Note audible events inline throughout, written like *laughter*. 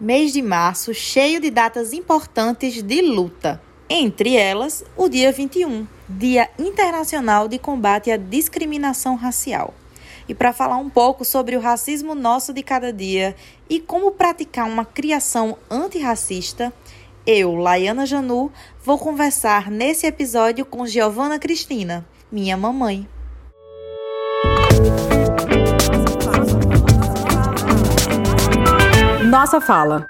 Mês de março cheio de datas importantes de luta. Entre elas, o dia 21, Dia Internacional de Combate à Discriminação Racial. E para falar um pouco sobre o racismo nosso de cada dia e como praticar uma criação antirracista, eu, Laiana Janu, vou conversar nesse episódio com Giovana Cristina, minha mamãe. Nossa fala.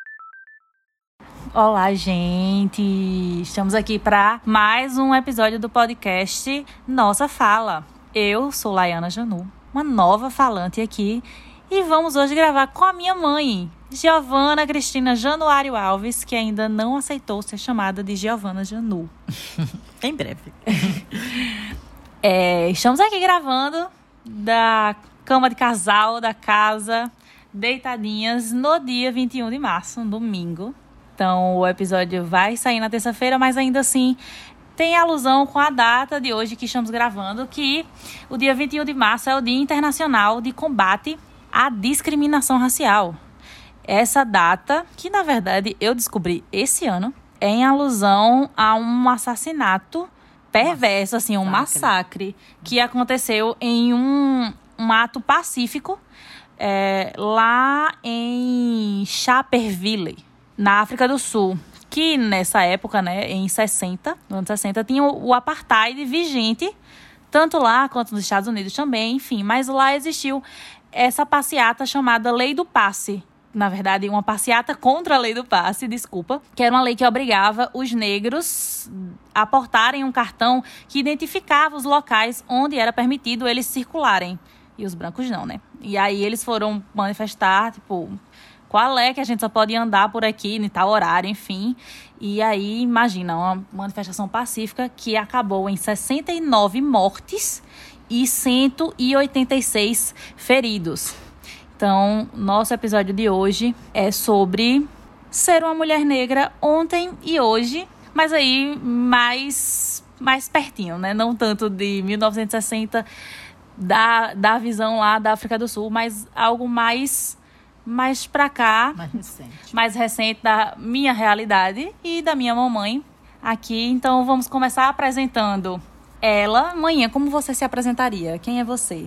Olá, gente! Estamos aqui para mais um episódio do podcast Nossa Fala. Eu sou Laiana Janu, uma nova falante aqui, e vamos hoje gravar com a minha mãe, Giovana Cristina Januário Alves, que ainda não aceitou ser chamada de Giovana Janu. *laughs* em breve. É, estamos aqui gravando da cama de casal da casa, deitadinhas, no dia 21 de março, um domingo. Então, o episódio vai sair na terça-feira, mas ainda assim tem alusão com a data de hoje que estamos gravando, que o dia 21 de março é o Dia Internacional de Combate à Discriminação Racial. Essa data, que na verdade eu descobri esse ano, é em alusão a um assassinato perverso, assim, um massacre que aconteceu em um, um ato pacífico é, lá em Chaperville, na África do Sul. Que nessa época, né, em 60, no ano 60, tinha o, o apartheid vigente, tanto lá quanto nos Estados Unidos também, enfim. Mas lá existiu essa passeata chamada Lei do Passe, na verdade, uma passeata contra a lei do passe, desculpa, que era uma lei que obrigava os negros a portarem um cartão que identificava os locais onde era permitido eles circularem. E os brancos não, né? E aí eles foram manifestar, tipo, qual é que a gente só pode andar por aqui em tal horário, enfim. E aí, imagina, uma manifestação pacífica que acabou em 69 mortes e 186 feridos. Então, nosso episódio de hoje é sobre ser uma mulher negra ontem e hoje, mas aí mais mais pertinho, né? Não tanto de 1960 da, da visão lá da África do Sul, mas algo mais mais para cá, mais recente. mais recente da minha realidade e da minha mamãe aqui. Então vamos começar apresentando ela. Manhã, como você se apresentaria? Quem é você?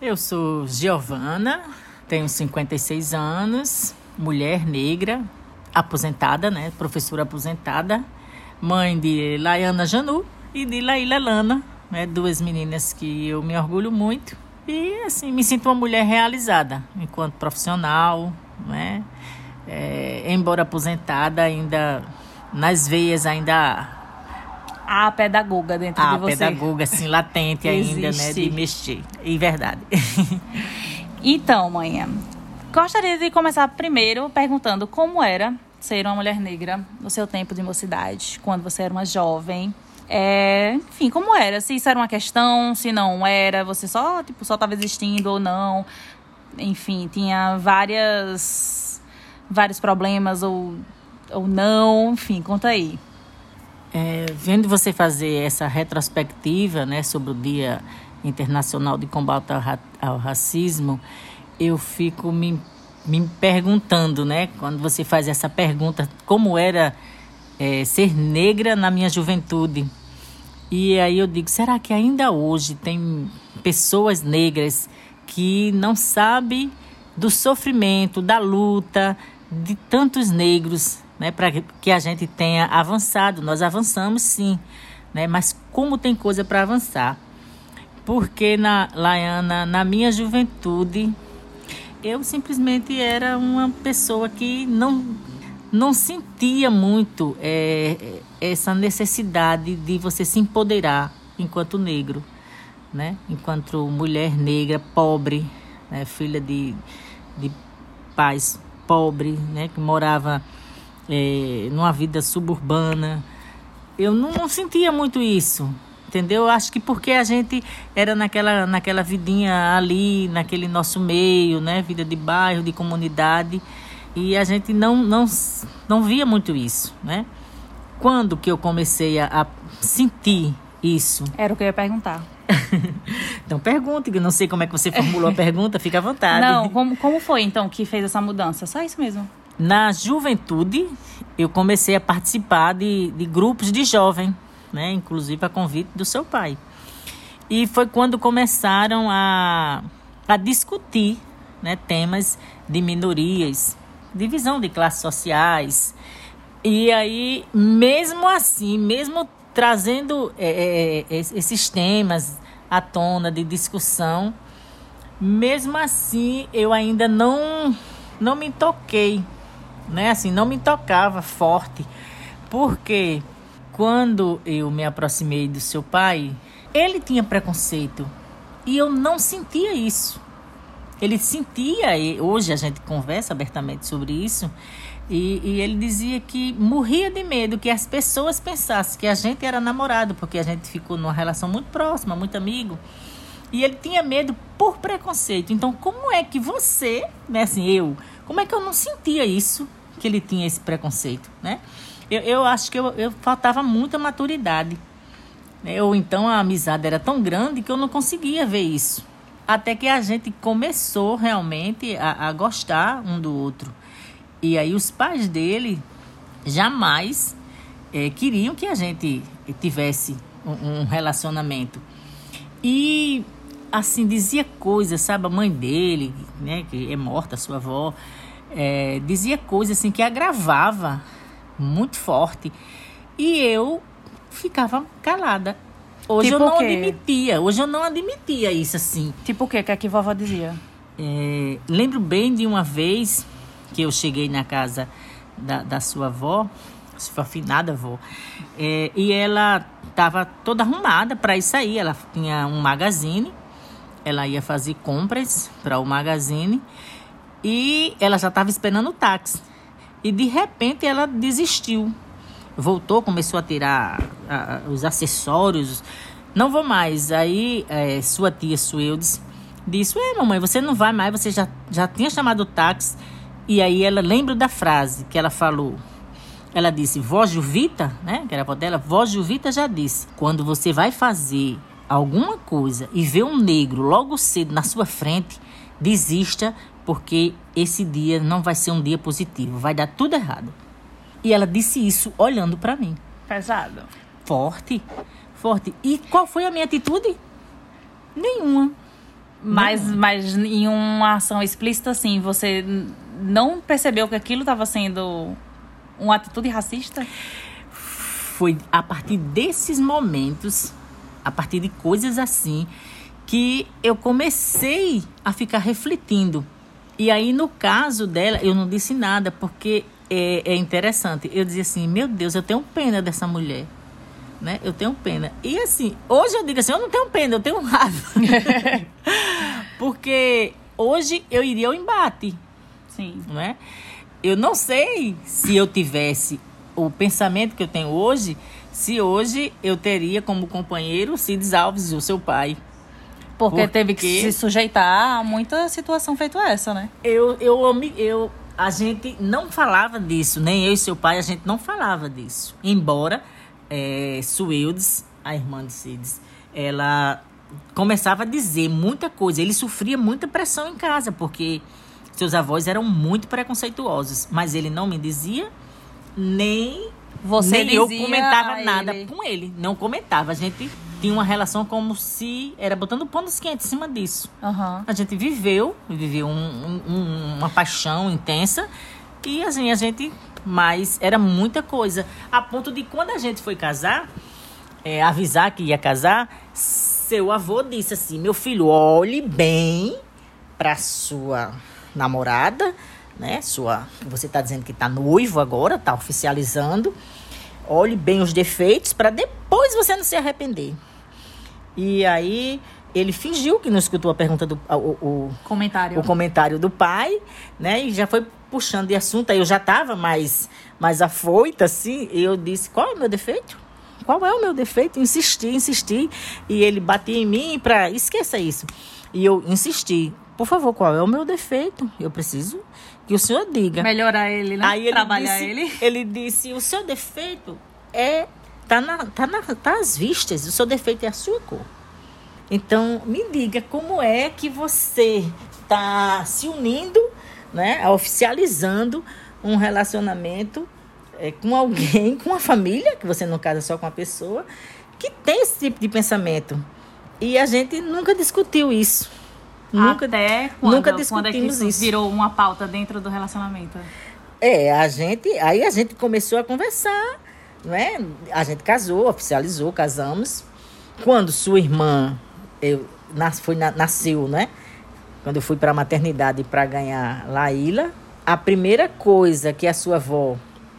Eu sou Giovana, tenho 56 anos, mulher negra, aposentada, né? Professora aposentada, mãe de Laiana Janu e de Laíla Lana, né? Duas meninas que eu me orgulho muito. E assim, me sinto uma mulher realizada enquanto profissional, né? É, embora aposentada, ainda nas veias ainda a pedagoga dentro a de você. A pedagoga, assim, latente ainda, né? De mexer. E verdade. *laughs* Então, manhã, gostaria de começar primeiro perguntando como era ser uma mulher negra no seu tempo de mocidade, quando você era uma jovem. É, enfim, como era? Se isso era uma questão, se não era, você só, tipo, só estava existindo ou não. Enfim, tinha várias vários problemas ou, ou não, enfim, conta aí. É, vendo você fazer essa retrospectiva, né, sobre o Dia Internacional de Combate ao, Ra ao Racismo, eu fico me, me perguntando, né? Quando você faz essa pergunta, como era é, ser negra na minha juventude? E aí eu digo, será que ainda hoje tem pessoas negras que não sabem do sofrimento, da luta de tantos negros, né, para que a gente tenha avançado? Nós avançamos sim, né, mas como tem coisa para avançar? porque na Laiana, na minha juventude, eu simplesmente era uma pessoa que não não sentia muito é, essa necessidade de você se empoderar enquanto negro, né? Enquanto mulher negra, pobre, né? filha de, de pais pobres, né? Que morava é, numa vida suburbana. Eu não, não sentia muito isso, entendeu? Acho que porque a gente era naquela, naquela vidinha ali, naquele nosso meio, né? Vida de bairro, de comunidade, e a gente não, não, não via muito isso, né? Quando que eu comecei a, a sentir isso? Era o que eu ia perguntar. *laughs* então pergunte, que não sei como é que você formulou a pergunta, fica à vontade. Não, como, como foi então que fez essa mudança? Só isso mesmo. na juventude, eu comecei a participar de, de grupos de jovem, né? inclusive a convite do seu pai. E foi quando começaram a, a discutir né, temas de minorias, divisão de classes sociais. E aí, mesmo assim, mesmo trazendo é, é, esses temas à tona de discussão, mesmo assim eu ainda não, não me toquei, né? Assim, não me tocava forte, porque quando eu me aproximei do seu pai, ele tinha preconceito e eu não sentia isso. Ele sentia, e hoje a gente conversa abertamente sobre isso, e, e, ele dizia que morria de medo que as pessoas pensassem que a gente era namorado, porque a gente ficou numa relação muito próxima, muito amigo. E ele tinha medo por preconceito. Então, como é que você, né, assim, eu, como é que eu não sentia isso, que ele tinha esse preconceito, né? Eu, eu acho que eu, eu faltava muita maturidade né? Ou então a amizade era tão grande que eu não conseguia ver isso. Até que a gente começou realmente a, a gostar um do outro. E aí os pais dele jamais é, queriam que a gente tivesse um, um relacionamento. E assim, dizia coisas, sabe? A mãe dele, né, que é morta, sua avó, é, dizia coisas assim que agravava muito forte. E eu ficava calada. Hoje tipo eu não admitia, hoje eu não admitia isso assim. Tipo o quê? O que é que a vovó dizia? É, lembro bem de uma vez que eu cheguei na casa da, da sua avó, sua afinada avó, é, e ela estava toda arrumada para ir sair. Ela tinha um magazine, ela ia fazer compras para o magazine e ela já estava esperando o táxi. E de repente ela desistiu voltou, começou a tirar os acessórios. Não vou mais. Aí é, sua tia Sueldes disse: Ué, mamãe, você não vai mais, você já, já tinha chamado o táxi. E aí ela lembra da frase que ela falou. Ela disse: Vó Juvita, né? Que era a avó dela, Vó Juvita já disse: quando você vai fazer alguma coisa e vê um negro logo cedo na sua frente, desista, porque esse dia não vai ser um dia positivo, vai dar tudo errado. E ela disse isso olhando para mim. Pesado. Forte, forte. E qual foi a minha atitude? Nenhuma. Mas, Nenhuma. mas em uma ação explícita, assim, você não percebeu que aquilo estava sendo uma atitude racista? Foi a partir desses momentos, a partir de coisas assim, que eu comecei a ficar refletindo. E aí, no caso dela, eu não disse nada, porque é, é interessante. Eu dizia assim, meu Deus, eu tenho pena dessa mulher. Né? Eu tenho pena. E assim, hoje eu digo assim, eu não tenho pena, eu tenho raiva. *laughs* Porque hoje eu iria ao embate. Sim. Não é? Eu não sei se eu tivesse o pensamento que eu tenho hoje, se hoje eu teria como companheiro Cides Alves, o seu pai. Porque, Porque teve que se sujeitar a muita situação feita essa, né? Eu, eu, eu, a gente não falava disso, nem eu e seu pai, a gente não falava disso. Embora é, Sueldes, a irmã de Cides, ela começava a dizer muita coisa. Ele sofria muita pressão em casa, porque seus avós eram muito preconceituosos. Mas ele não me dizia, nem, Você nem eu comentava nada ele. com ele. Não comentava. A gente tinha uma relação como se era botando panos quentes em cima disso. Uhum. A gente viveu, viveu um, um, uma paixão intensa e assim, a gente. Mas era muita coisa. A ponto de quando a gente foi casar, é, avisar que ia casar, seu avô disse assim: meu filho, olhe bem para sua namorada, né? Sua, você está dizendo que está noivo agora, está oficializando. Olhe bem os defeitos para depois você não se arrepender. E aí ele fingiu que não escutou a pergunta do o, o, comentário. o comentário do pai, né? E já foi puxando de assunto. Aí eu já estava mais, mais afoita, assim. E eu disse: qual é o meu defeito? Qual é o meu defeito? Insisti, insisti. E ele batia em mim para. Esqueça isso. E eu insisti: por favor, qual é o meu defeito? Eu preciso que o senhor diga. Melhorar ele, né? Aí ele Trabalhar disse, ele. Ele disse: o seu defeito é Tá, na, tá, na, tá às vistas, o seu defeito é a sua cor. Então, me diga como é que você está se unindo, né, oficializando um relacionamento é, com alguém, *laughs* com uma família, que você não casa só com uma pessoa, que tem esse tipo de pensamento. E a gente nunca discutiu isso. Nunca, Até quando, nunca discutimos quando é que isso, isso virou uma pauta dentro do relacionamento? É, a gente, aí a gente começou a conversar, não é? A gente casou, oficializou, casamos. Quando sua irmã eu, nas, foi, nasceu, né? Quando eu fui para a maternidade para ganhar Laíla, a primeira coisa que a sua avó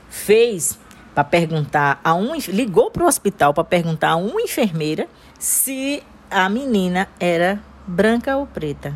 fez para perguntar a um ligou para o hospital para perguntar a uma enfermeira se a menina era branca ou preta.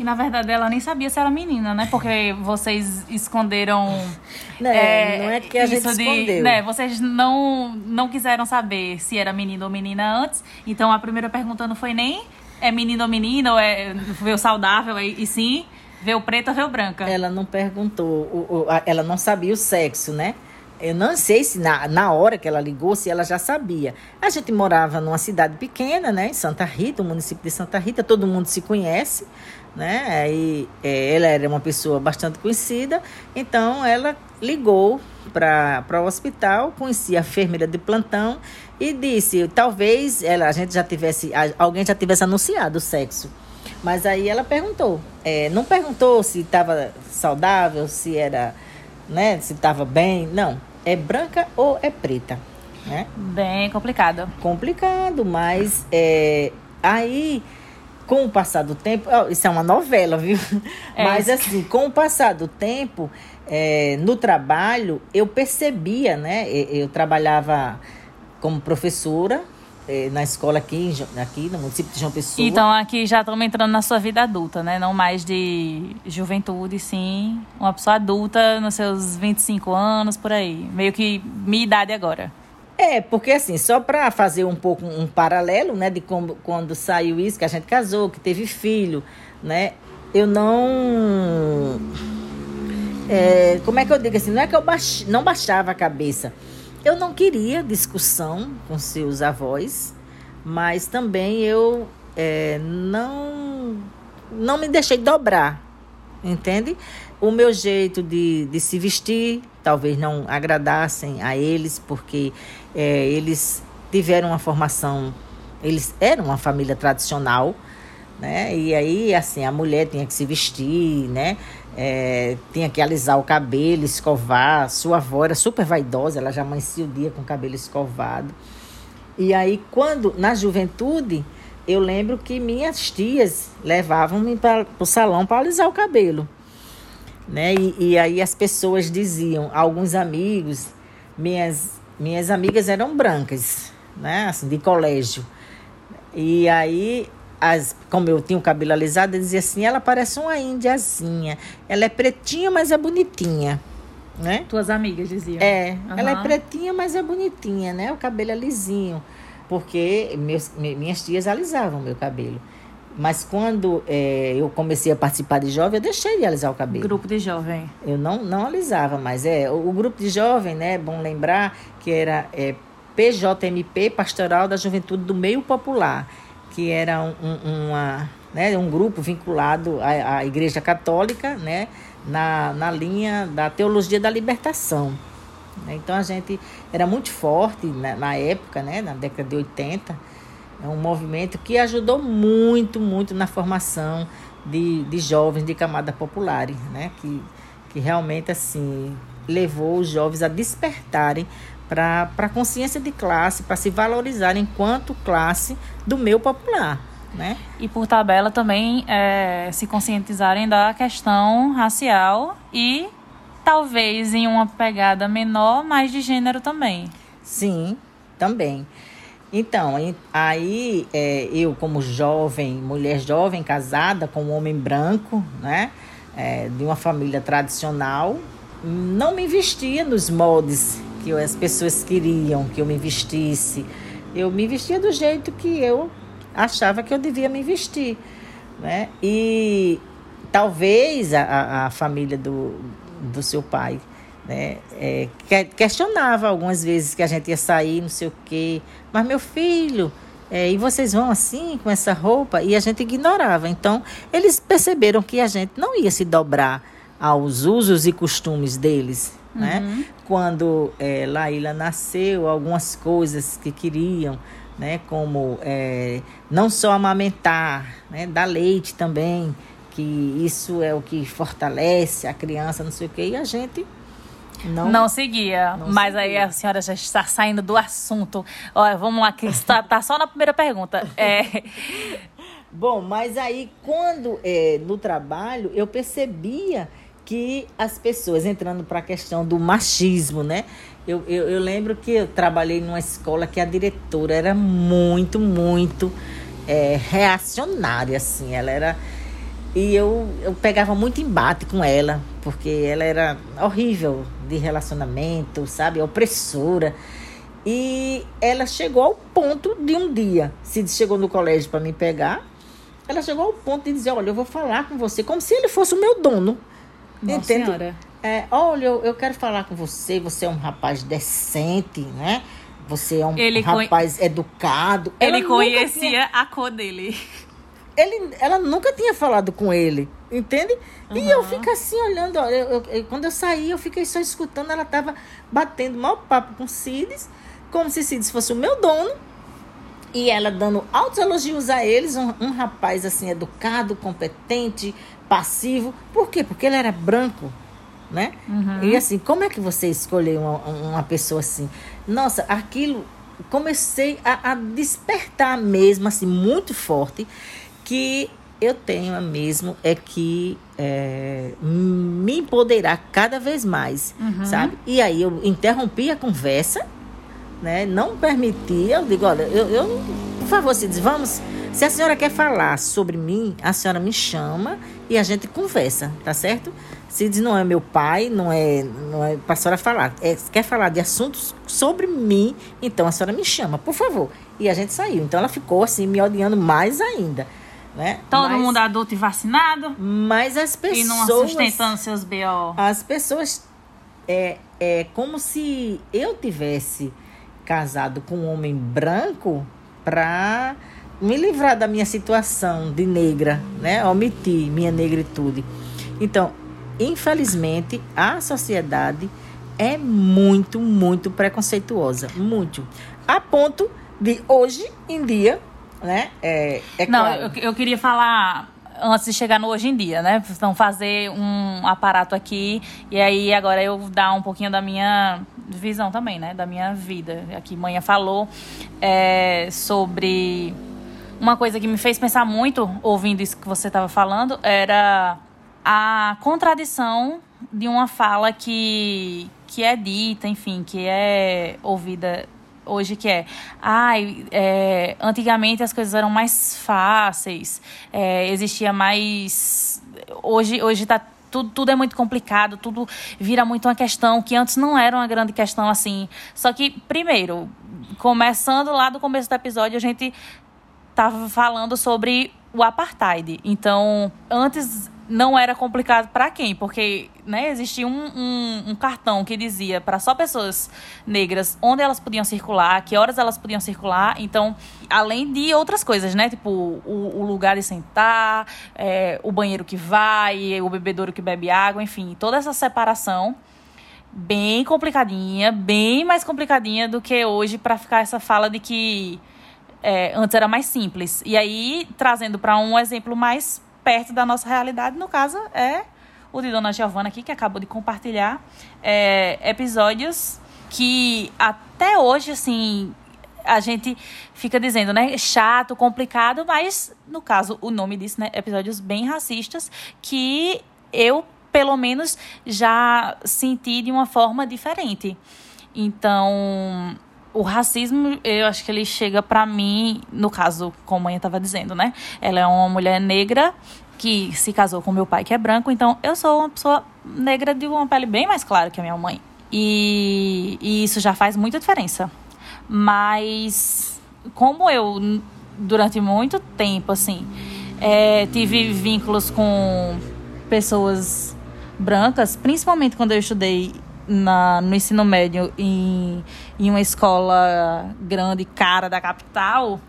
E na verdade ela nem sabia se era menina, né? Porque vocês esconderam. *laughs* Não, é, não é que a gente de, escondeu. Né? Vocês não, não quiseram saber se era menino ou menina antes. Então a primeira pergunta não foi nem é menino ou menina, ou é veio saudável, e, e sim veio preta ou veio branca. Ela não perguntou, o, o, ela não sabia o sexo, né? Eu não sei se na, na hora que ela ligou, se ela já sabia. A gente morava numa cidade pequena, né? Em Santa Rita, o município de Santa Rita, todo mundo se conhece, né? Aí é, ela era uma pessoa bastante conhecida, então ela ligou para o hospital, conhecia a enfermeira de plantão e disse, talvez ela, a gente já tivesse, alguém já tivesse anunciado o sexo. Mas aí ela perguntou, é, não perguntou se estava saudável, se era, né, se estava bem, não é branca ou é preta, né? Bem complicado. Complicado, mas é, aí com o passar do tempo, isso é uma novela, viu? *laughs* É mas isso. assim, com o passar do tempo, é, no trabalho, eu percebia, né? Eu, eu trabalhava como professora é, na escola aqui, aqui no município de João Pessoa. Então aqui já estamos entrando na sua vida adulta, né? Não mais de juventude, sim. Uma pessoa adulta nos seus 25 anos, por aí. Meio que minha idade agora. É, porque assim, só para fazer um pouco um paralelo, né, de como, quando saiu isso, que a gente casou, que teve filho, né, eu não... É, como é que eu digo assim, não é que eu baix, não baixava a cabeça, eu não queria discussão com seus avós, mas também eu é, não, não me deixei dobrar, entende? O meu jeito de, de se vestir talvez não agradassem a eles, porque é, eles tiveram uma formação, eles eram uma família tradicional, né? E aí, assim, a mulher tinha que se vestir, né? É, tinha que alisar o cabelo, escovar. Sua avó era super vaidosa, ela já amanhecia o dia com o cabelo escovado. E aí, quando, na juventude, eu lembro que minhas tias levavam-me para o salão para alisar o cabelo. Né? E, e aí as pessoas diziam, alguns amigos, minhas, minhas amigas eram brancas, né? Assim, de colégio. E aí as, como eu tinha o cabelo alisado, eu dizia assim, ela parece uma índiazinha. Ela é pretinha, mas é bonitinha. Né? Tuas amigas diziam. É, uhum. ela é pretinha, mas é bonitinha, né? O cabelo é lisinho. Porque meus, minhas tias alisavam meu cabelo. Mas quando é, eu comecei a participar de jovem, eu deixei de alisar o cabelo. Grupo de jovem. Eu não, não alisava, mas é. O, o grupo de jovem, né? É bom lembrar que era é, PJMP, Pastoral da Juventude do Meio Popular que era um, um, uma, né, um grupo vinculado à, à Igreja Católica, né, na, na linha da teologia da libertação. Então a gente era muito forte na, na época, né, na década de 80, é um movimento que ajudou muito, muito na formação de, de jovens de camada populares, né, que, que realmente assim levou os jovens a despertarem para a consciência de classe, para se valorizar enquanto classe do meio popular. Né? E por tabela também é, se conscientizarem da questão racial e talvez em uma pegada menor, mais de gênero também. Sim, também. Então, aí é, eu como jovem, mulher jovem, casada com um homem branco, né? É, de uma família tradicional, não me vestia nos moldes que as pessoas queriam que eu me vestisse. Eu me vestia do jeito que eu achava que eu devia me vestir. Né? E talvez a, a família do, do seu pai né, é, questionava algumas vezes que a gente ia sair, não sei o quê. Mas meu filho, é, e vocês vão assim, com essa roupa? E a gente ignorava. Então, eles perceberam que a gente não ia se dobrar aos usos e costumes deles. Né? Uhum. Quando é, Laíla nasceu, algumas coisas que queriam, né? como é, não só amamentar, né? dar leite também, que isso é o que fortalece a criança, não sei o quê, e a gente não, não seguia. Não mas seguia. aí a senhora já está saindo do assunto. Olha, vamos lá, que está tá só na primeira pergunta. É... *laughs* Bom, mas aí quando é, no trabalho eu percebia que as pessoas entrando para a questão do machismo, né? Eu, eu, eu, lembro que eu trabalhei numa escola que a diretora era muito, muito é, reacionária, assim. Ela era. E eu, eu pegava muito embate com ela, porque ela era horrível de relacionamento, sabe? Opressora. E ela chegou ao ponto de um dia, se chegou no colégio para me pegar, ela chegou ao ponto de dizer: Olha, eu vou falar com você, como se ele fosse o meu dono. Nossa senhora. É, olha, eu, eu quero falar com você, você é um rapaz decente, né? Você é um ele rapaz conhe... educado. Ele conhecia tinha... a cor dele. Ele, ela nunca tinha falado com ele, entende? Uhum. E eu fico assim olhando, ó, eu, eu, quando eu saí, eu fiquei só escutando, ela tava batendo mal papo com Cides, como se Cides fosse o meu dono, e ela dando altos elogios a eles, um, um rapaz assim, educado, competente, passivo. Por quê? Porque ele era branco, né? Uhum. E assim, como é que você escolheu uma, uma pessoa assim? Nossa, aquilo comecei a, a, despertar mesmo, assim, muito forte, que eu tenho mesmo é que é, me empoderar cada vez mais, uhum. sabe? E aí eu interrompi a conversa, né? Não permitia, eu digo, olha, eu, eu por favor, se diz, vamos se a senhora quer falar sobre mim, a senhora me chama e a gente conversa, tá certo? Cid não é meu pai, não é, não é para a senhora falar. É, quer falar de assuntos sobre mim, então a senhora me chama, por favor. E a gente saiu. Então ela ficou assim, me odiando mais ainda. Né? Todo mas, mundo adulto e vacinado. Mas as pessoas. E não sustentando seus BO. As pessoas. É, é como se eu tivesse casado com um homem branco para me livrar da minha situação de negra, né? Omitir minha negritude. Então, infelizmente, a sociedade é muito, muito preconceituosa. Muito. A ponto de hoje em dia, né? É, é Não, claro. eu, eu queria falar antes de chegar no hoje em dia, né? Então, fazer um aparato aqui e aí agora eu dar um pouquinho da minha visão também, né? Da minha vida. Aqui, manhã falou é, sobre uma coisa que me fez pensar muito, ouvindo isso que você estava falando, era a contradição de uma fala que, que é dita, enfim, que é ouvida hoje que é, ai, é, antigamente as coisas eram mais fáceis, é, existia mais, hoje hoje está tudo, tudo é muito complicado, tudo vira muito uma questão que antes não era uma grande questão assim. Só que, primeiro, começando lá do começo do episódio, a gente estava falando sobre o apartheid. Então, antes não era complicado para quem? Porque né, existia um, um, um cartão que dizia para só pessoas negras onde elas podiam circular, que horas elas podiam circular. Então, além de outras coisas, né? Tipo, o, o lugar de sentar, é, o banheiro que vai, o bebedouro que bebe água, enfim, toda essa separação bem complicadinha, bem mais complicadinha do que hoje para ficar essa fala de que é, antes era mais simples. E aí, trazendo para um exemplo mais perto da nossa realidade, no caso, é o de Dona Giovana aqui, que acabou de compartilhar é, episódios que até hoje, assim, a gente fica dizendo, né? Chato, complicado, mas no caso, o nome disso, né? Episódios bem racistas que eu, pelo menos, já senti de uma forma diferente. Então, o racismo, eu acho que ele chega para mim, no caso, como a mãe estava dizendo, né? Ela é uma mulher negra que se casou com meu pai, que é branco, então eu sou uma pessoa negra de uma pele bem mais clara que a minha mãe. E, e isso já faz muita diferença. Mas, como eu, durante muito tempo, assim, é, tive vínculos com pessoas brancas, principalmente quando eu estudei na, no ensino médio em, em uma escola grande, cara da capital,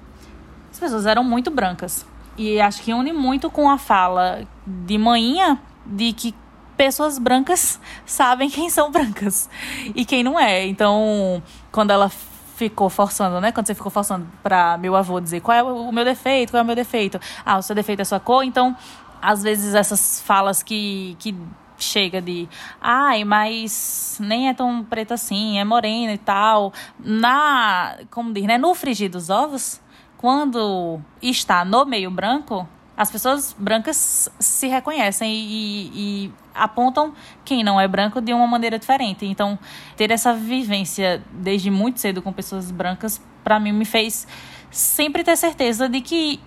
as pessoas eram muito brancas. E acho que une muito com a fala de manhã de que pessoas brancas *laughs* sabem quem são brancas *laughs* e quem não é. Então, quando ela ficou forçando, né? Quando você ficou forçando para meu avô dizer qual é o meu defeito, qual é o meu defeito. Ah, o seu defeito é a sua cor. Então, às vezes essas falas que, que chega de ai, mas nem é tão preta assim, é morena e tal. Na, como diz, né? No frigir dos ovos, quando está no meio branco, as pessoas brancas se reconhecem e, e, apontam quem não é branco de uma maneira diferente. Então, ter essa vivência desde muito cedo com pessoas brancas, para mim, me fez sempre ter certeza de que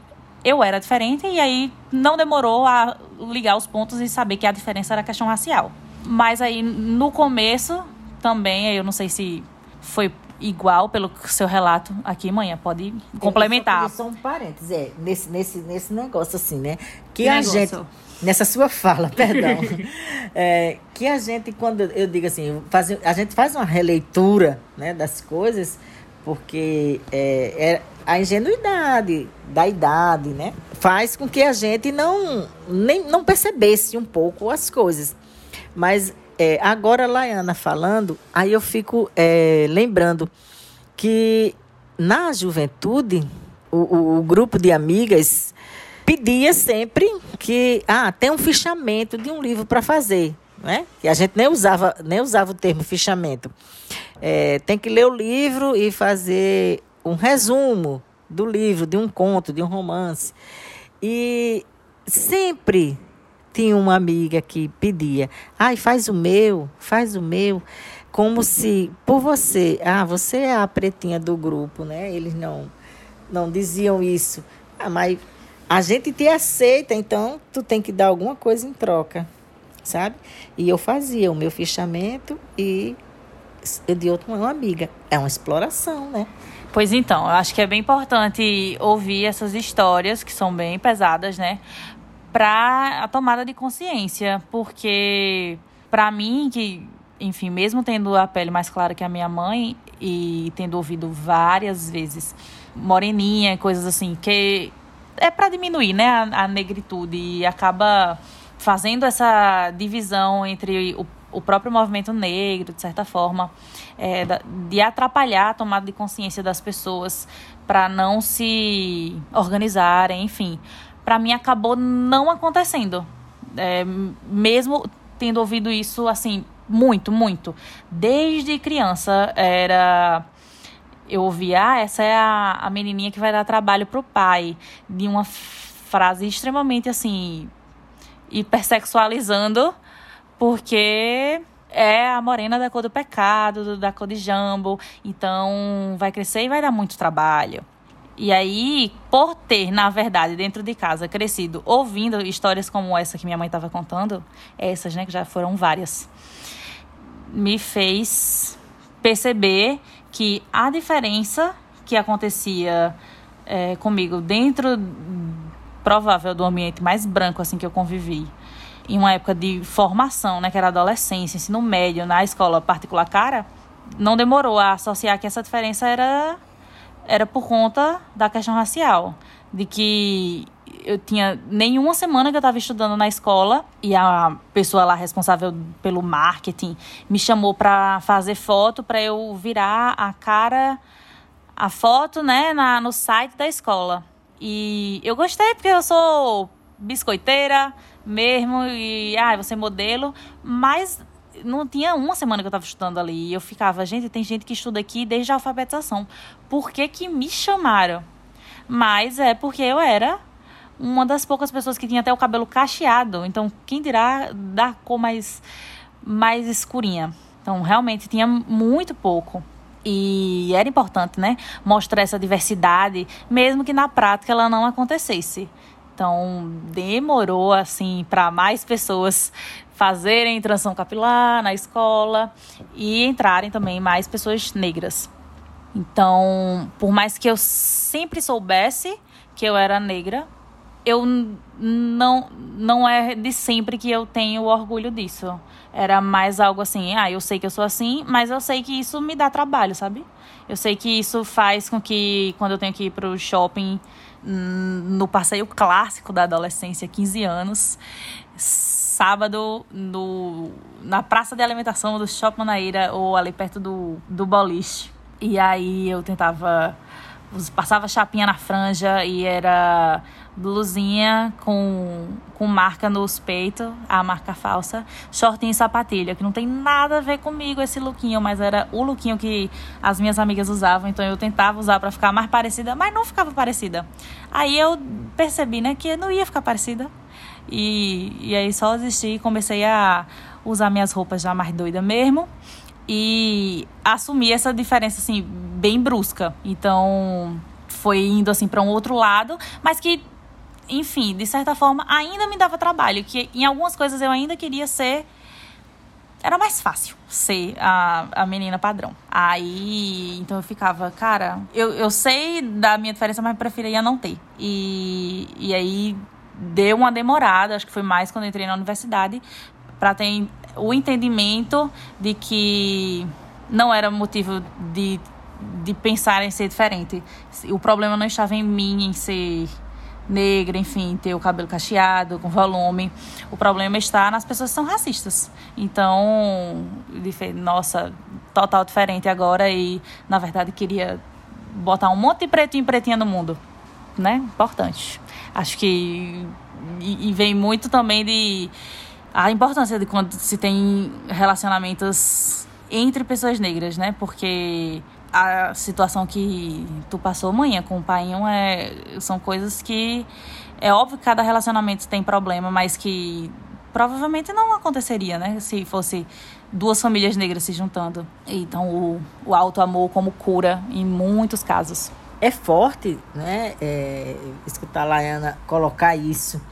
eu era diferente e aí não demorou a ligar os pontos e saber que a diferença era questão racial. Mas aí, no começo, também, eu não sei se foi igual pelo seu relato aqui, manhã. Pode complementar. Só um parênteses, é, nesse, nesse, nesse negócio assim, né? Que, que a negócio? gente. Nessa sua fala, *laughs* perdão. é, que a gente, quando eu digo assim, faz, a gente faz uma releitura né, das coisas, porque é, é, a ingenuidade da idade, né? Faz com que a gente não, nem, não percebesse um pouco as coisas. Mas é, agora, Laiana falando, aí eu fico é, lembrando que na juventude, o, o, o, grupo de amigas pedia sempre que ah, tem um fichamento de um livro para fazer. Né? Que a gente nem usava, nem usava o termo fichamento. É, tem que ler o livro e fazer um resumo do livro, de um conto, de um romance. E sempre tinha uma amiga que pedia, ai, faz o meu, faz o meu, como se por você, ah, você é a pretinha do grupo, né? Eles não não diziam isso. Ah, mas a gente te aceita, então tu tem que dar alguma coisa em troca, sabe? E eu fazia o meu fichamento e eu de outra uma amiga. É uma exploração, né? Pois então, eu acho que é bem importante ouvir essas histórias que são bem pesadas, né? para a tomada de consciência, porque para mim que, enfim, mesmo tendo a pele mais clara que a minha mãe e tendo ouvido várias vezes moreninha, coisas assim, que é para diminuir, né, a, a, negritude e acaba fazendo essa divisão entre o, o próprio movimento negro, de certa forma, é, de atrapalhar a tomada de consciência das pessoas para não se organizarem, enfim para mim acabou não acontecendo. É, mesmo tendo ouvido isso assim muito, muito. Desde criança era eu ouvia, ah, essa é a, a menininha que vai dar trabalho pro pai, de uma frase extremamente assim hipersexualizando, porque é a morena da cor do pecado, da cor de jambo, então vai crescer e vai dar muito trabalho. E aí, por ter, na verdade, dentro de casa, crescido ouvindo histórias como essa que minha mãe estava contando, essas, né, que já foram várias, me fez perceber que a diferença que acontecia é, comigo dentro, provável, do ambiente mais branco, assim, que eu convivi, em uma época de formação, né, que era adolescência, ensino médio, na escola particular cara, não demorou a associar que essa diferença era era por conta da questão racial. De que eu tinha nenhuma semana que eu estava estudando na escola e a pessoa lá responsável pelo marketing me chamou para fazer foto para eu virar a cara a foto, né, na, no site da escola. E eu gostei porque eu sou biscoiteira mesmo e ah, você é modelo, mas não tinha uma semana que eu estava estudando ali. E eu ficava, gente, tem gente que estuda aqui desde a alfabetização. Por que, que me chamaram? Mas é porque eu era uma das poucas pessoas que tinha até o cabelo cacheado. Então, quem dirá da cor mais, mais escurinha. Então, realmente tinha muito pouco. E era importante, né? Mostrar essa diversidade, mesmo que na prática ela não acontecesse. Então, demorou assim para mais pessoas fazerem transição capilar na escola e entrarem também mais pessoas negras. Então, por mais que eu sempre soubesse que eu era negra, eu não não é de sempre que eu tenho orgulho disso. Era mais algo assim, ah, eu sei que eu sou assim, mas eu sei que isso me dá trabalho, sabe? Eu sei que isso faz com que quando eu tenho que ir pro shopping no passeio clássico da adolescência, 15 anos, sábado no, na praça de alimentação do Shopping Manaíra ou ali perto do, do boliche. E aí eu tentava. Passava chapinha na franja e era blusinha com, com marca nos peitos, a marca falsa, shortinho e sapatilha, que não tem nada a ver comigo esse lookinho, mas era o lookinho que as minhas amigas usavam, então eu tentava usar para ficar mais parecida, mas não ficava parecida. Aí eu percebi, né, que não ia ficar parecida. E, e aí só desisti e comecei a usar minhas roupas já mais doida mesmo e assumir essa diferença assim bem brusca. Então, foi indo assim para um outro lado, mas que enfim, de certa forma, ainda me dava trabalho, que em algumas coisas eu ainda queria ser. Era mais fácil ser a, a menina padrão. Aí, então eu ficava, cara, eu, eu sei da minha diferença, mas preferia não ter. E, e aí deu uma demorada, acho que foi mais quando entrei na universidade, para ter o entendimento de que não era motivo de, de pensar em ser diferente. O problema não estava em mim, em ser negra, enfim, ter o cabelo cacheado, com volume. O problema está nas pessoas que são racistas. Então, nossa, total diferente agora e, na verdade, queria botar um monte de pretinho e pretinha no mundo, né? Importante. Acho que e, e vem muito também de a importância de quando se tem relacionamentos entre pessoas negras, né? Porque a situação que tu passou amanhã com o pai é, são coisas que é óbvio que cada relacionamento tem problema, mas que provavelmente não aconteceria, né? Se fosse duas famílias negras se juntando. Então, o, o alto amor como cura em muitos casos. É forte, né? É, escutar a Laiana colocar isso.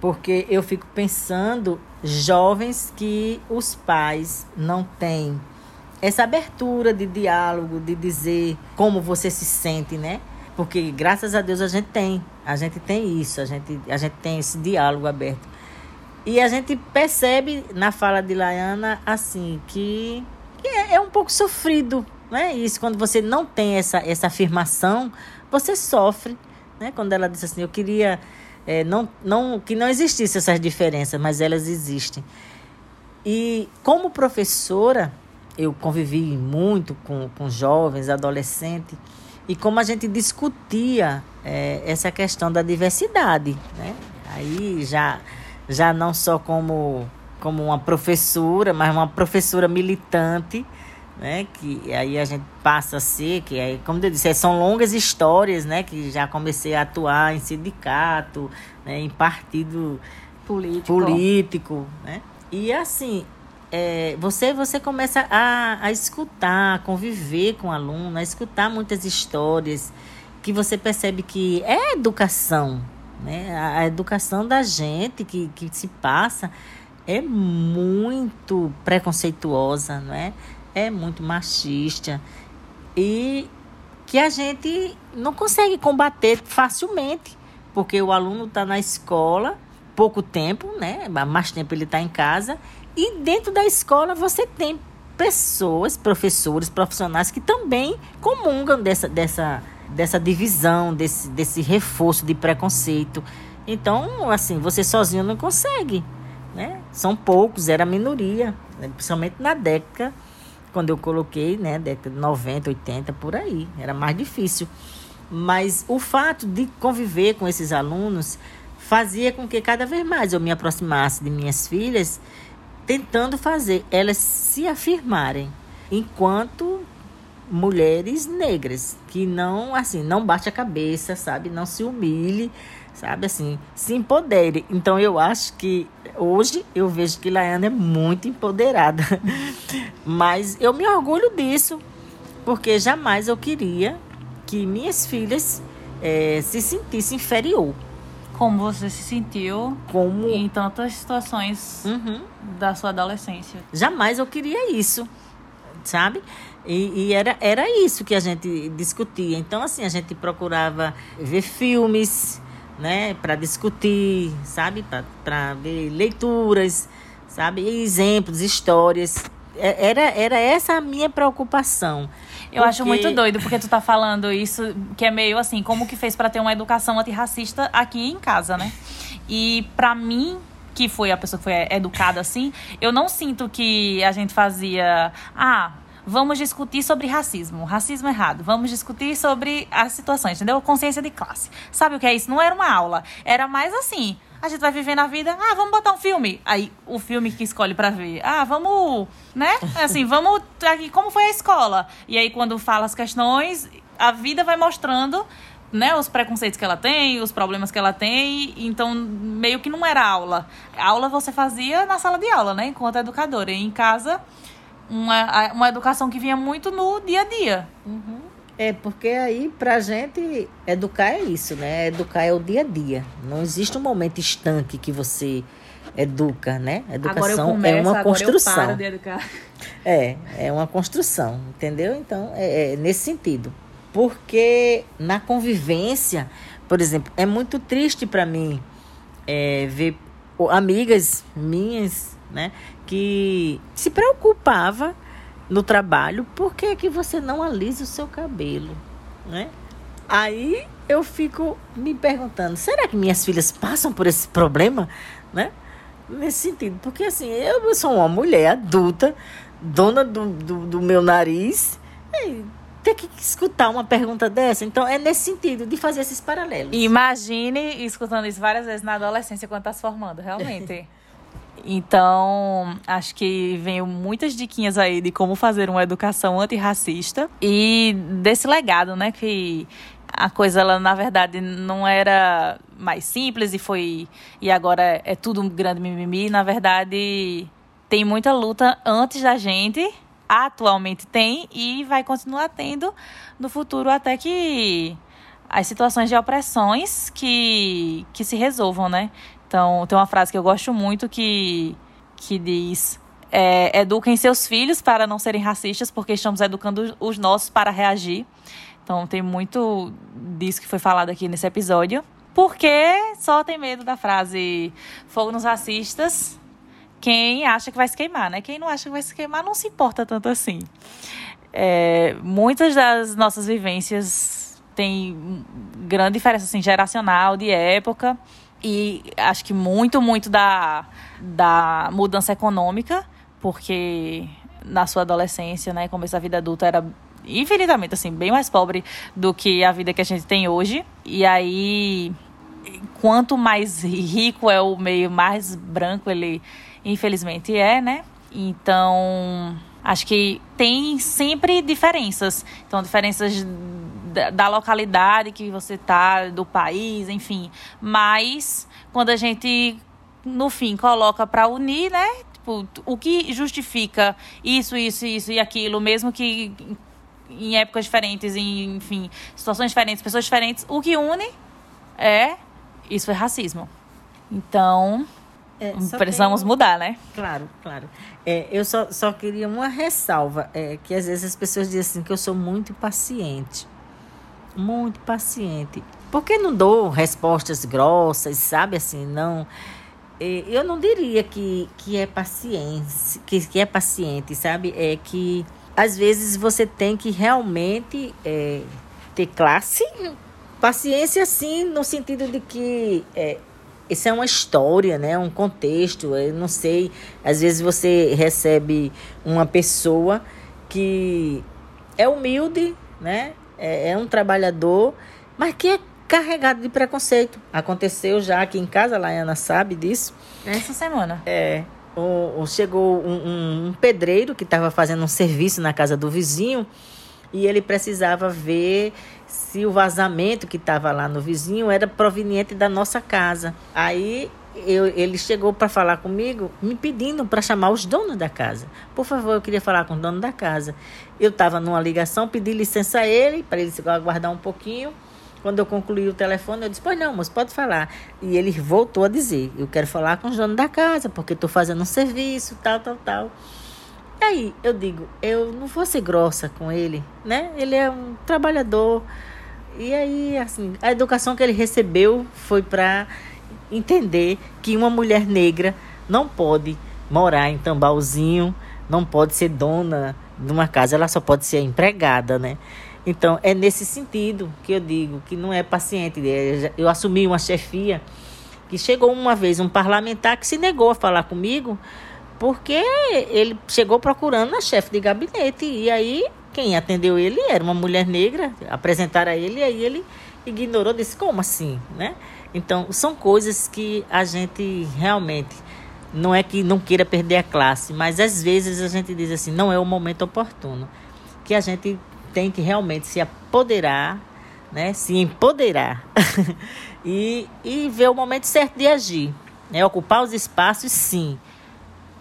Porque eu fico pensando jovens que os pais não têm essa abertura de diálogo, de dizer como você se sente, né? Porque graças a Deus a gente tem, a gente tem isso, a gente, a gente tem esse diálogo aberto. E a gente percebe na fala de Laiana assim que, que é, é, um pouco sofrido, né? Isso quando você não tem essa, essa afirmação, você sofre, né? Quando ela disse assim, eu queria é, não, não que não existissem essas diferenças, mas elas existem. E como professora, eu convivi muito com, com jovens, adolescentes, e como a gente discutia é, essa questão da diversidade, né? Aí já, já não só como, como uma professora, mas uma professora militante, né? Que aí a gente passa a ser, que aí, como eu disse, são longas histórias, né? Que já comecei a atuar em sindicato, né? em partido político, político né? E assim, é, você, você começa a, a escutar, a conviver com o aluno, a escutar muitas histórias que você percebe que é educação, né? A, a educação da gente que, que se passa é muito preconceituosa, não é? É muito machista e que a gente não consegue combater facilmente, porque o aluno está na escola pouco tempo, né? Mais tempo ele está em casa e dentro da escola você tem pessoas, professores, profissionais que também comungam dessa, dessa, dessa divisão, desse, desse reforço de preconceito. Então, assim, você sozinho não consegue. Né? São poucos, era a minoria, né? principalmente na década, quando eu coloquei, né, década de 90, 80, por aí, era mais difícil. Mas o fato de conviver com esses alunos fazia com que cada vez mais eu me aproximasse de minhas filhas tentando fazer elas se afirmarem enquanto mulheres negras que não assim não bate a cabeça sabe? Não se humilhe sabe? Assim se empodere. Então eu acho que hoje eu vejo que Laiana é muito empoderada. *laughs* Mas eu me orgulho disso porque jamais eu queria que minhas filhas é, se sentissem inferior como você se sentiu como em tantas situações uhum. da sua adolescência. Jamais eu queria isso, sabe? E, e, era, era isso que a gente discutia. Então, assim, a gente procurava ver filmes, né, para discutir, sabe? Para ver leituras, sabe? Exemplos, histórias. É, era, era essa a minha preocupação. Eu porque... acho muito doido, porque tu tá falando isso, que é meio assim, como que fez para ter uma educação antirracista aqui em casa, né? E para mim, que foi a pessoa que foi educada assim, eu não sinto que a gente fazia. Ah, vamos discutir sobre racismo, racismo errado, vamos discutir sobre as situações, entendeu? Consciência de classe. Sabe o que é isso? Não era uma aula, era mais assim. A gente vai vivendo a vida, ah, vamos botar um filme. Aí o filme que escolhe para ver, ah, vamos, né? Assim, *laughs* vamos aqui como foi a escola. E aí quando fala as questões, a vida vai mostrando né, os preconceitos que ela tem, os problemas que ela tem, então meio que não era aula. A aula você fazia na sala de aula, né, enquanto educadora. E em casa uma, uma educação que vinha muito no dia a dia. Uhum. É, porque aí pra gente educar é isso, né? Educar é o dia a dia. Não existe um momento estanque que você educa, né? Educação começo, é uma construção. *laughs* É, é uma construção, entendeu? Então, é, é nesse sentido. Porque na convivência, por exemplo, é muito triste para mim é, ver amigas minhas, né, que se preocupava no trabalho, por que, que você não alisa o seu cabelo? Né? Aí eu fico me perguntando, será que minhas filhas passam por esse problema? Né? Nesse sentido, porque assim, eu sou uma mulher adulta, dona do, do, do meu nariz, e ter que escutar uma pergunta dessa. Então, é nesse sentido, de fazer esses paralelos. Imagine escutando isso várias vezes na adolescência quando está se formando, realmente. *laughs* Então, acho que veio muitas diquinhas aí de como fazer uma educação antirracista e desse legado, né, que a coisa ela na verdade não era mais simples e foi e agora é tudo um grande mimimi, na verdade tem muita luta antes da gente, atualmente tem e vai continuar tendo no futuro até que as situações de opressões que, que se resolvam, né? Então, tem uma frase que eu gosto muito que, que diz: é, eduquem seus filhos para não serem racistas, porque estamos educando os nossos para reagir. Então, tem muito disso que foi falado aqui nesse episódio. Porque só tem medo da frase fogo nos racistas quem acha que vai se queimar, né? Quem não acha que vai se queimar não se importa tanto assim. É, muitas das nossas vivências têm grande diferença assim, geracional, de época e acho que muito, muito da, da mudança econômica, porque na sua adolescência, né, começo da vida adulta era infinitamente assim, bem mais pobre do que a vida que a gente tem hoje. E aí quanto mais rico é o meio, mais branco ele infelizmente é, né? Então, acho que tem sempre diferenças. Então, diferenças da, da localidade que você tá, do país, enfim. Mas quando a gente no fim coloca para unir, né? Tipo, o que justifica isso, isso, isso e aquilo, mesmo que em épocas diferentes, em, enfim, situações diferentes, pessoas diferentes, o que une é isso é racismo. Então, é, precisamos tem... mudar, né? Claro, claro. É, eu só, só queria uma ressalva, é, que às vezes as pessoas dizem assim que eu sou muito paciente muito paciente. Porque não dou respostas grossas, sabe assim, não. Eu não diria que, que é paciência, que, que é paciente, sabe? É que às vezes você tem que realmente é, ter classe. Paciência, sim, no sentido de que é, isso é uma história, né? Um contexto. Eu não sei. Às vezes você recebe uma pessoa que é humilde, né? É, é um trabalhador, mas que é carregado de preconceito. Aconteceu já aqui em casa, a Laiana sabe disso. Essa semana. É. O, o chegou um, um, um pedreiro que estava fazendo um serviço na casa do vizinho e ele precisava ver se o vazamento que estava lá no vizinho era proveniente da nossa casa. Aí eu, ele chegou para falar comigo, me pedindo para chamar os donos da casa. Por favor, eu queria falar com o dono da casa. Eu estava numa ligação, pedi licença a ele, para ele aguardar um pouquinho. Quando eu concluí o telefone, eu disse: Pois não, moço, pode falar. E ele voltou a dizer: Eu quero falar com os donos da casa, porque estou fazendo um serviço, tal, tal, tal. E aí eu digo: Eu não vou ser grossa com ele, né? Ele é um trabalhador. E aí, assim, a educação que ele recebeu foi para entender que uma mulher negra não pode morar em Tambauzinho, não pode ser dona de uma casa, ela só pode ser empregada, né? Então, é nesse sentido que eu digo que não é paciente. É, eu assumi uma chefia Que chegou uma vez um parlamentar que se negou a falar comigo porque ele chegou procurando a chefe de gabinete e aí quem atendeu ele era uma mulher negra, apresentaram a ele e aí ele ignorou, disse como assim, né? Então, são coisas que a gente realmente não é que não queira perder a classe, mas às vezes a gente diz assim, não é o momento oportuno. Que a gente tem que realmente se apoderar, né? se empoderar *laughs* e, e ver o momento certo de agir. Né? Ocupar os espaços, sim.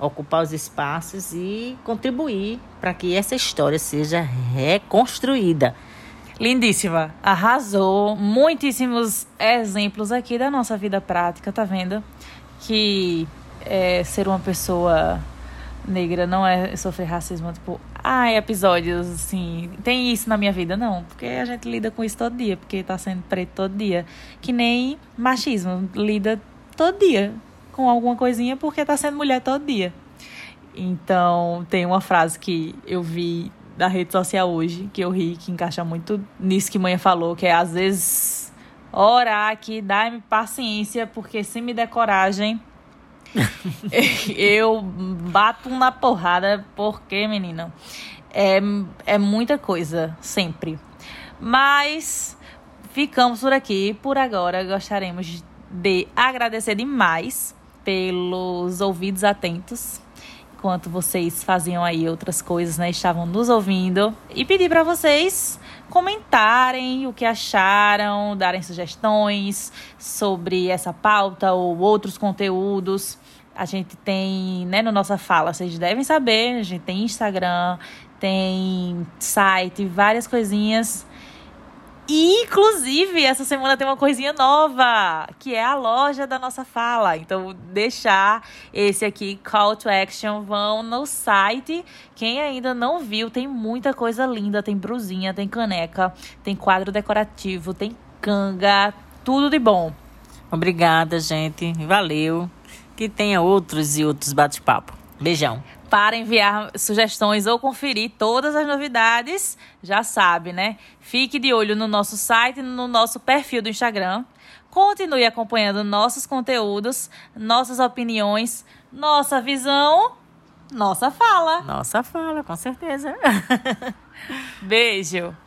Ocupar os espaços e contribuir para que essa história seja reconstruída. Lindíssima, arrasou. Muitíssimos exemplos aqui da nossa vida prática, tá vendo? Que é, ser uma pessoa negra não é sofrer racismo, tipo, ai, episódios assim, tem isso na minha vida, não, porque a gente lida com isso todo dia, porque tá sendo preto todo dia, que nem machismo, lida todo dia com alguma coisinha porque tá sendo mulher todo dia. Então, tem uma frase que eu vi da rede social hoje, que eu ri, que encaixa muito nisso que mãe falou, que é às vezes orar aqui, dá-me paciência, porque se me der coragem, *laughs* eu bato na porrada, porque, menina, é, é muita coisa, sempre. Mas ficamos por aqui. Por agora, gostaríamos de agradecer demais pelos ouvidos atentos enquanto vocês faziam aí outras coisas, né? Estavam nos ouvindo. E pedir para vocês comentarem o que acharam, darem sugestões sobre essa pauta ou outros conteúdos. A gente tem, né, no nossa fala, vocês devem saber, a gente tem Instagram, tem site, várias coisinhas. E, inclusive, essa semana tem uma coisinha nova, que é a loja da nossa fala. Então, deixar esse aqui, call to action, vão no site. Quem ainda não viu, tem muita coisa linda. Tem brusinha, tem caneca, tem quadro decorativo, tem canga, tudo de bom. Obrigada, gente. Valeu. Que tenha outros e outros bate-papo. Beijão para enviar sugestões ou conferir todas as novidades, já sabe, né? Fique de olho no nosso site e no nosso perfil do Instagram. Continue acompanhando nossos conteúdos, nossas opiniões, nossa visão, nossa fala. Nossa fala, com certeza. *laughs* Beijo.